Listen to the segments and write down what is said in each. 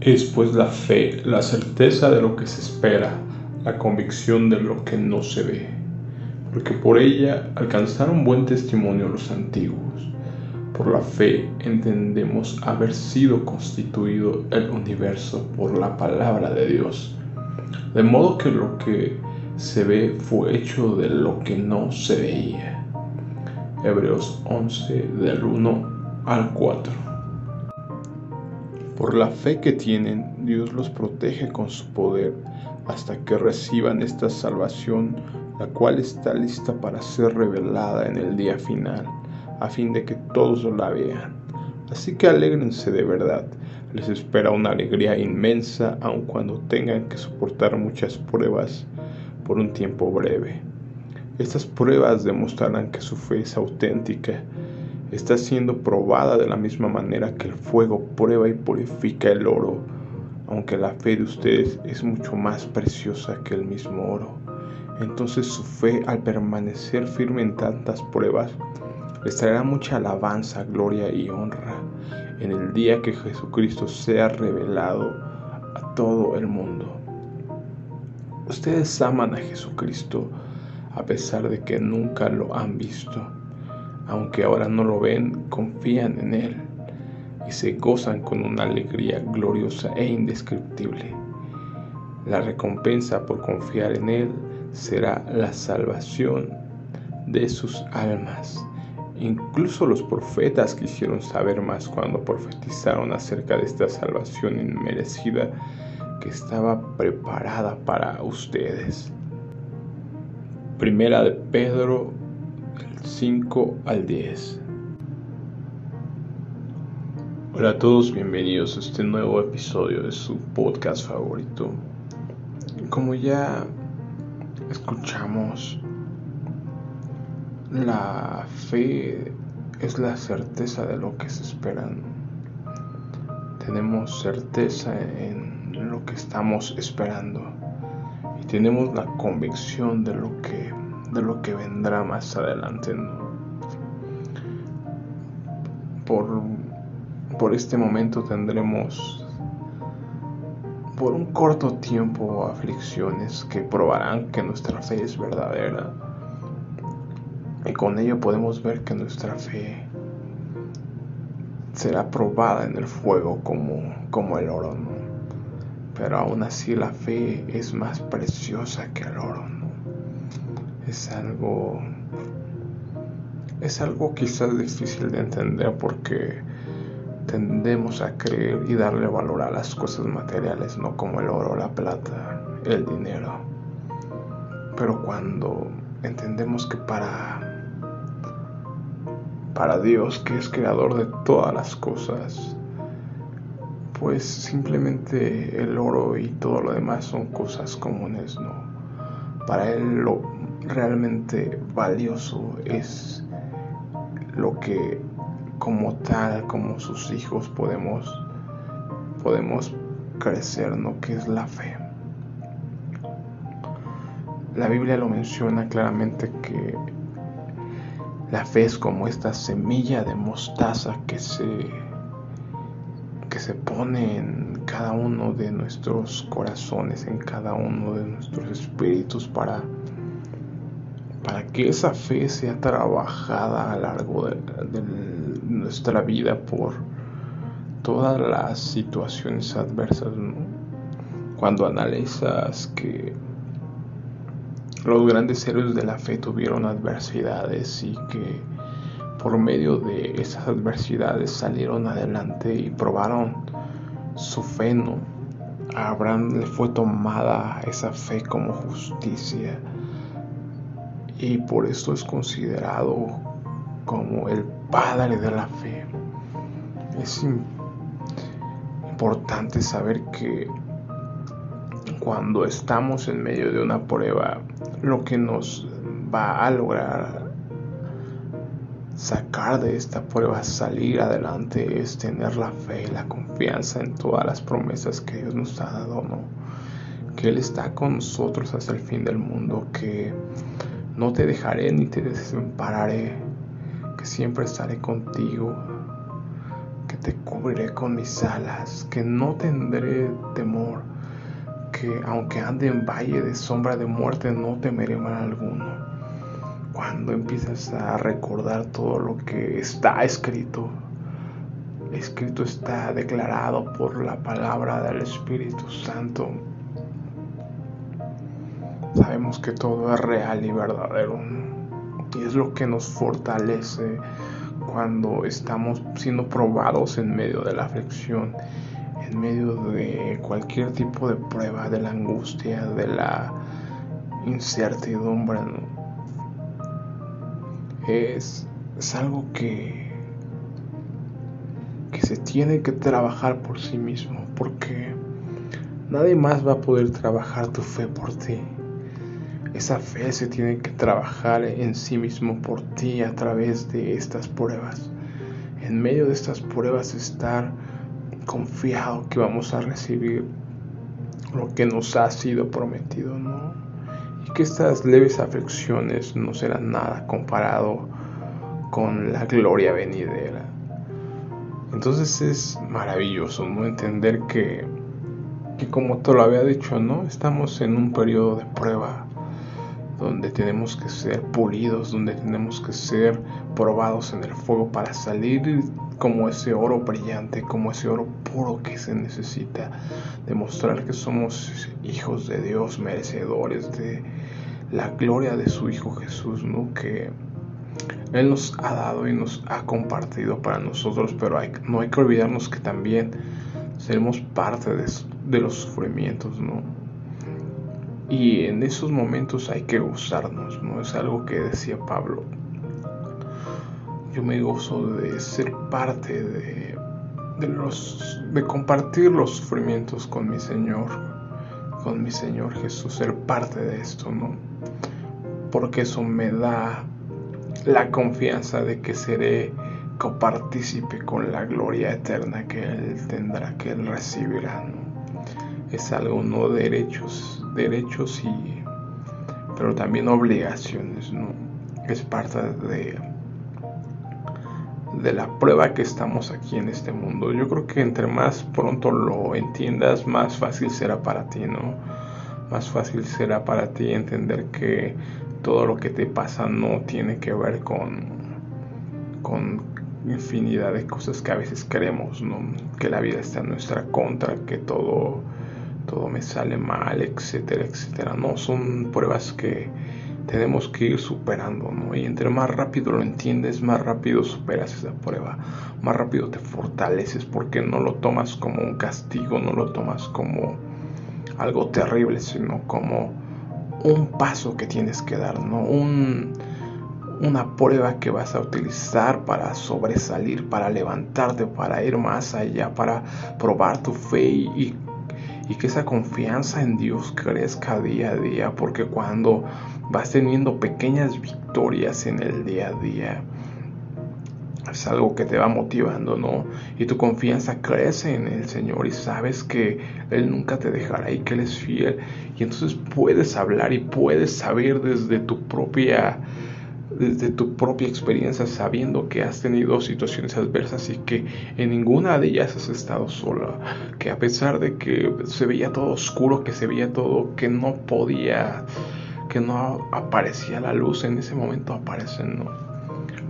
Es pues la fe, la certeza de lo que se espera, la convicción de lo que no se ve, porque por ella alcanzaron buen testimonio los antiguos. Por la fe entendemos haber sido constituido el universo por la palabra de Dios, de modo que lo que se ve fue hecho de lo que no se veía. Hebreos 11 del 1 al 4. Por la fe que tienen, Dios los protege con su poder hasta que reciban esta salvación, la cual está lista para ser revelada en el día final, a fin de que todos la vean. Así que alégrense de verdad. Les espera una alegría inmensa, aun cuando tengan que soportar muchas pruebas por un tiempo breve. Estas pruebas demostrarán que su fe es auténtica está siendo probada de la misma manera que el fuego prueba y purifica el oro, aunque la fe de ustedes es mucho más preciosa que el mismo oro. Entonces su fe al permanecer firme en tantas pruebas les traerá mucha alabanza, gloria y honra en el día que Jesucristo sea revelado a todo el mundo. Ustedes aman a Jesucristo a pesar de que nunca lo han visto aunque ahora no lo ven, confían en Él y se gozan con una alegría gloriosa e indescriptible. La recompensa por confiar en Él será la salvación de sus almas. Incluso los profetas quisieron saber más cuando profetizaron acerca de esta salvación inmerecida que estaba preparada para ustedes. Primera de Pedro 5 al 10. Hola a todos, bienvenidos a este nuevo episodio de su podcast favorito. Como ya escuchamos, la fe es la certeza de lo que se espera. Tenemos certeza en lo que estamos esperando y tenemos la convicción de lo que de lo que vendrá más adelante. Por, por este momento tendremos por un corto tiempo aflicciones que probarán que nuestra fe es verdadera. Y con ello podemos ver que nuestra fe será probada en el fuego como, como el oro, Pero aún así la fe es más preciosa que el oro, es algo es algo quizás difícil de entender porque tendemos a creer y darle valor a las cosas materiales, no como el oro, la plata, el dinero. Pero cuando entendemos que para para Dios, que es creador de todas las cosas, pues simplemente el oro y todo lo demás son cosas comunes, ¿no? Para Él lo realmente valioso es lo que como tal, como sus hijos podemos podemos crecer, ¿no? Que es la fe. La Biblia lo menciona claramente que la fe es como esta semilla de mostaza que se que se pone en cada uno de nuestros corazones, en cada uno de nuestros espíritus para para que esa fe sea trabajada a lo largo de, nuestra vida por todas las situaciones adversas. Cuando analizas que los grandes héroes de la fe tuvieron adversidades y que por medio de esas adversidades salieron adelante y probaron su fe. A Abraham le fue tomada esa fe como justicia y por esto es considerado como el padre de la fe. Es importante saber que cuando estamos en medio de una prueba, lo que nos va a lograr sacar de esta prueba, salir adelante, es tener la fe y la confianza en todas las promesas que Dios nos ha dado, ¿no? Que Él está con nosotros hasta el fin del mundo, que no te dejaré ni te desampararé, que siempre estaré contigo, que te cubriré con mis alas, que no tendré temor, que aunque ande en valle de sombra de muerte, no temeré mal alguno. Cuando empiezas a recordar todo lo que está escrito, escrito está declarado por la palabra del Espíritu Santo, sabemos que todo es real y verdadero. Y es lo que nos fortalece cuando estamos siendo probados en medio de la aflicción, en medio de cualquier tipo de prueba, de la angustia, de la incertidumbre. Es, algo que se tiene que trabajar por sí mismo, porque nadie más va a poder trabajar tu fe por ti. Esa fe se tiene que trabajar en sí mismo por ti a través de estas pruebas. En medio de estas pruebas estar confiado que vamos a recibir lo que nos ha sido prometido, ¿no? Y que estas leves aflicciones no serán nada comparado con la gloria venidera. Entonces es maravilloso, ¿no? Entender que, que como te lo había dicho, ¿no? Estamos en un periodo de prueba donde tenemos que ser pulidos, donde tenemos que ser probados en el fuego para salir como ese oro brillante, como ese oro puro que se necesita, demostrar que somos hijos de Dios, merecedores de la gloria de su Hijo Jesús, ¿no? que Él nos ha dado y nos ha compartido para nosotros, pero no hay que olvidarnos que también seremos parte de, de los sufrimientos, ¿no? Y en esos momentos hay que gozarnos, ¿no? Es algo que decía Pablo. Yo me gozo de ser parte de, de, los, de compartir los sufrimientos con mi Señor, con mi Señor Jesús, ser parte de esto, ¿no? Porque eso me da la confianza de que seré copartícipe con la gloria eterna que Él tendrá, que Él recibirá, ¿no? Es algo no derechos, derechos y pero también obligaciones, ¿no? Es parte de de la prueba que estamos aquí en este mundo. Yo creo que entre más pronto lo entiendas, más fácil será para ti, ¿no? Más fácil será para ti entender que todo lo que te pasa no tiene que ver con con infinidad de cosas que a veces creemos, ¿no? Que la vida está en nuestra contra, que todo todo me sale mal, etcétera, etcétera. No, son pruebas que tenemos que ir superando, ¿no? Y entre más rápido lo entiendes, más rápido superas esa prueba, más rápido te fortaleces porque no lo tomas como un castigo, no lo tomas como algo terrible, sino como un paso que tienes que dar, ¿no? Un, una prueba que vas a utilizar para sobresalir, para levantarte, para ir más allá, para probar tu fe y y que esa confianza en Dios crezca día a día, porque cuando vas teniendo pequeñas victorias en el día a día, es algo que te va motivando, ¿no? Y tu confianza crece en el Señor y sabes que Él nunca te dejará y que Él es fiel. Y entonces puedes hablar y puedes saber desde tu propia desde tu propia experiencia sabiendo que has tenido situaciones adversas y que en ninguna de ellas has estado sola, que a pesar de que se veía todo oscuro, que se veía todo que no podía, que no aparecía la luz, en ese momento aparece, ¿no?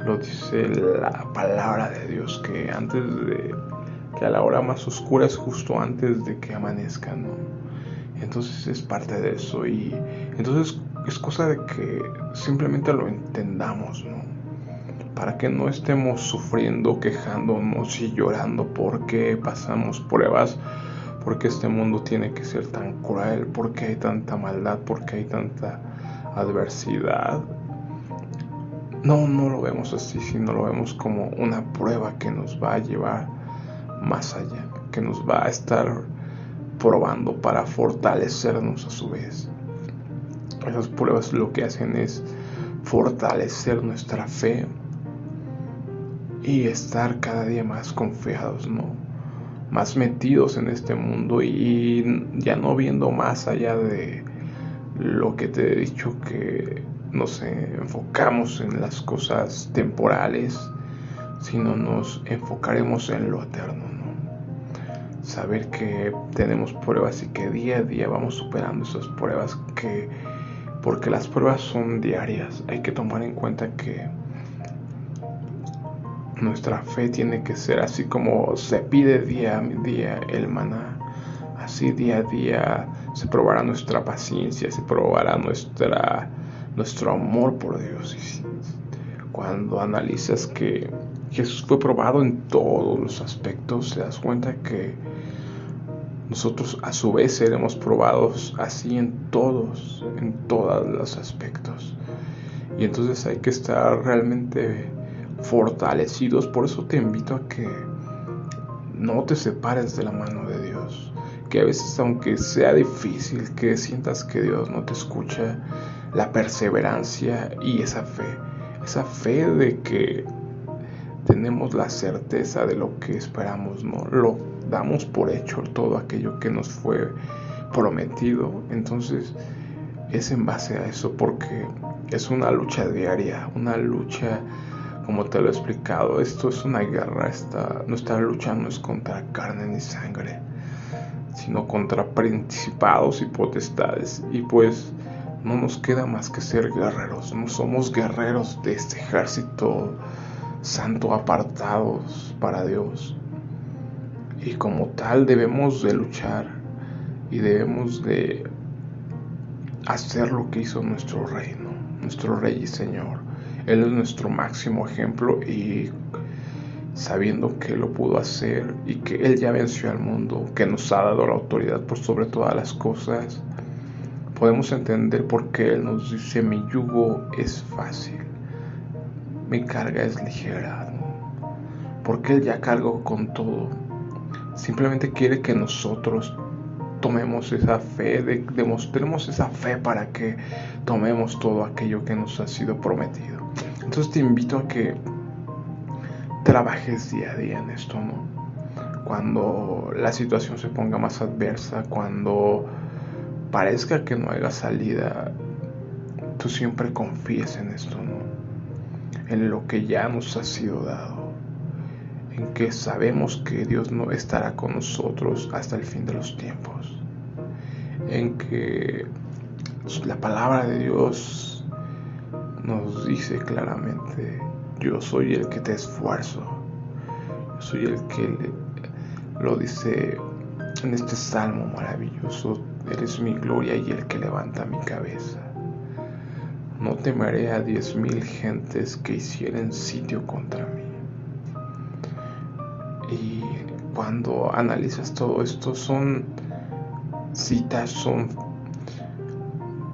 Lo dice la palabra de Dios, que antes de, que a la hora más oscura es justo antes de que amanezca, ¿no? Entonces es parte de eso y entonces es cosa de que simplemente lo entendamos, ¿no? Para que no estemos sufriendo, quejándonos y llorando porque pasamos pruebas, porque este mundo tiene que ser tan cruel, porque hay tanta maldad, porque hay tanta adversidad. No, no lo vemos así, sino lo vemos como una prueba que nos va a llevar más allá, que nos va a estar probando para fortalecernos a su vez. Esas pruebas lo que hacen es fortalecer nuestra fe y estar cada día más confiados, ¿no? Más metidos en este mundo y ya no viendo más allá de lo que te he dicho que nos enfocamos en las cosas temporales, sino nos enfocaremos en lo eterno, ¿no? Saber que tenemos pruebas y que día a día vamos superando esas pruebas que porque las pruebas son diarias, hay que tomar en cuenta que nuestra fe tiene que ser así como se pide día a día el maná. Así día a día se probará nuestra paciencia, se probará nuestra, nuestro amor por Dios. Cuando analizas que Jesús fue probado en todos los aspectos, te das cuenta que nosotros a su vez seremos probados así en todos, en todos los aspectos. Y entonces hay que estar realmente fortalecidos. Por eso te invito a que no te separes de la mano de Dios. Que a veces aunque sea difícil, que sientas que Dios no te escucha, la perseverancia y esa fe. Esa fe de que tenemos la certeza de lo que esperamos, ¿no? Lo damos por hecho todo aquello que nos fue prometido. Entonces es en base a eso porque es una lucha diaria, una lucha como te lo he explicado, esto es una guerra, esta, nuestra lucha no es contra carne ni sangre, sino contra principados y potestades. Y pues no nos queda más que ser guerreros, no somos guerreros de este ejército santo apartados para Dios. Y como tal debemos de luchar y debemos de hacer lo que hizo nuestro reino, nuestro rey y señor él es nuestro máximo ejemplo y sabiendo que lo pudo hacer y que Él ya venció al mundo, que nos ha dado la autoridad por sobre todas las cosas, podemos entender por qué Él nos dice mi yugo es fácil, mi carga es ligera, porque Él ya cargó con todo. Simplemente quiere que nosotros tomemos esa fe, demostremos esa fe para que tomemos todo aquello que nos ha sido prometido. Entonces te invito a que trabajes día a día en esto, ¿no? Cuando la situación se ponga más adversa, cuando parezca que no haya salida, tú siempre confíes en esto, ¿no? En lo que ya nos ha sido dado, en que sabemos que Dios no estará con nosotros hasta el fin de los tiempos, en que la palabra de Dios nos dice claramente, yo soy el que te esfuerzo, yo soy el que lo dice en este salmo maravilloso, eres mi gloria y el que levanta mi cabeza. No temeré a diez mil gentes que hicieren sitio contra mí. Y cuando analizas todo esto son citas, son,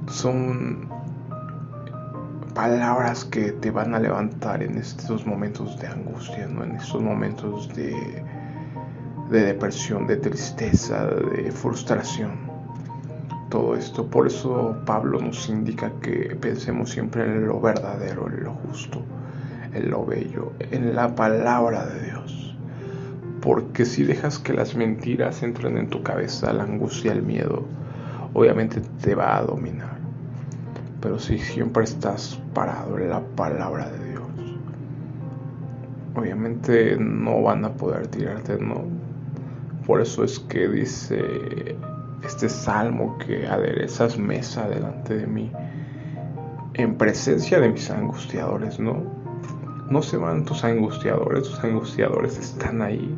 son palabras que te van a levantar en estos momentos de angustia, ¿no? en estos momentos de, de depresión, de tristeza, de frustración. Todo esto, por eso Pablo nos indica que pensemos siempre en lo verdadero, en lo justo, en lo bello, en la palabra de Dios. Porque si dejas que las mentiras entren en tu cabeza, la angustia, el miedo, obviamente te va a dominar pero si siempre estás parado en la palabra de Dios, obviamente no van a poder tirarte, ¿no? Por eso es que dice este salmo que aderezas mesa delante de mí en presencia de mis angustiadores, ¿no? No se van tus angustiadores, tus angustiadores están ahí,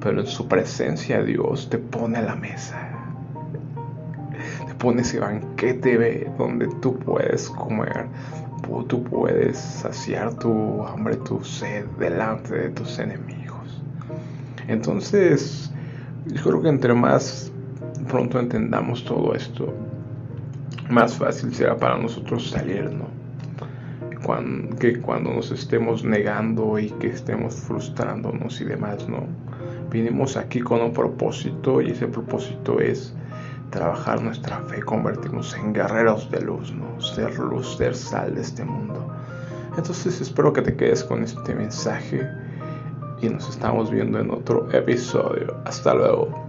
pero en su presencia Dios te pone a la mesa pone ese banquete donde tú puedes comer, tú puedes saciar tu hambre, tu sed delante de tus enemigos. Entonces, yo creo que entre más pronto entendamos todo esto, más fácil será para nosotros salir, ¿no? que cuando nos estemos negando y que estemos frustrándonos y demás, ¿no? Vinimos aquí con un propósito y ese propósito es trabajar nuestra fe, convertirnos en guerreros de luz, ¿no? Ser luz, ser sal de este mundo. Entonces espero que te quedes con este mensaje y nos estamos viendo en otro episodio. Hasta luego.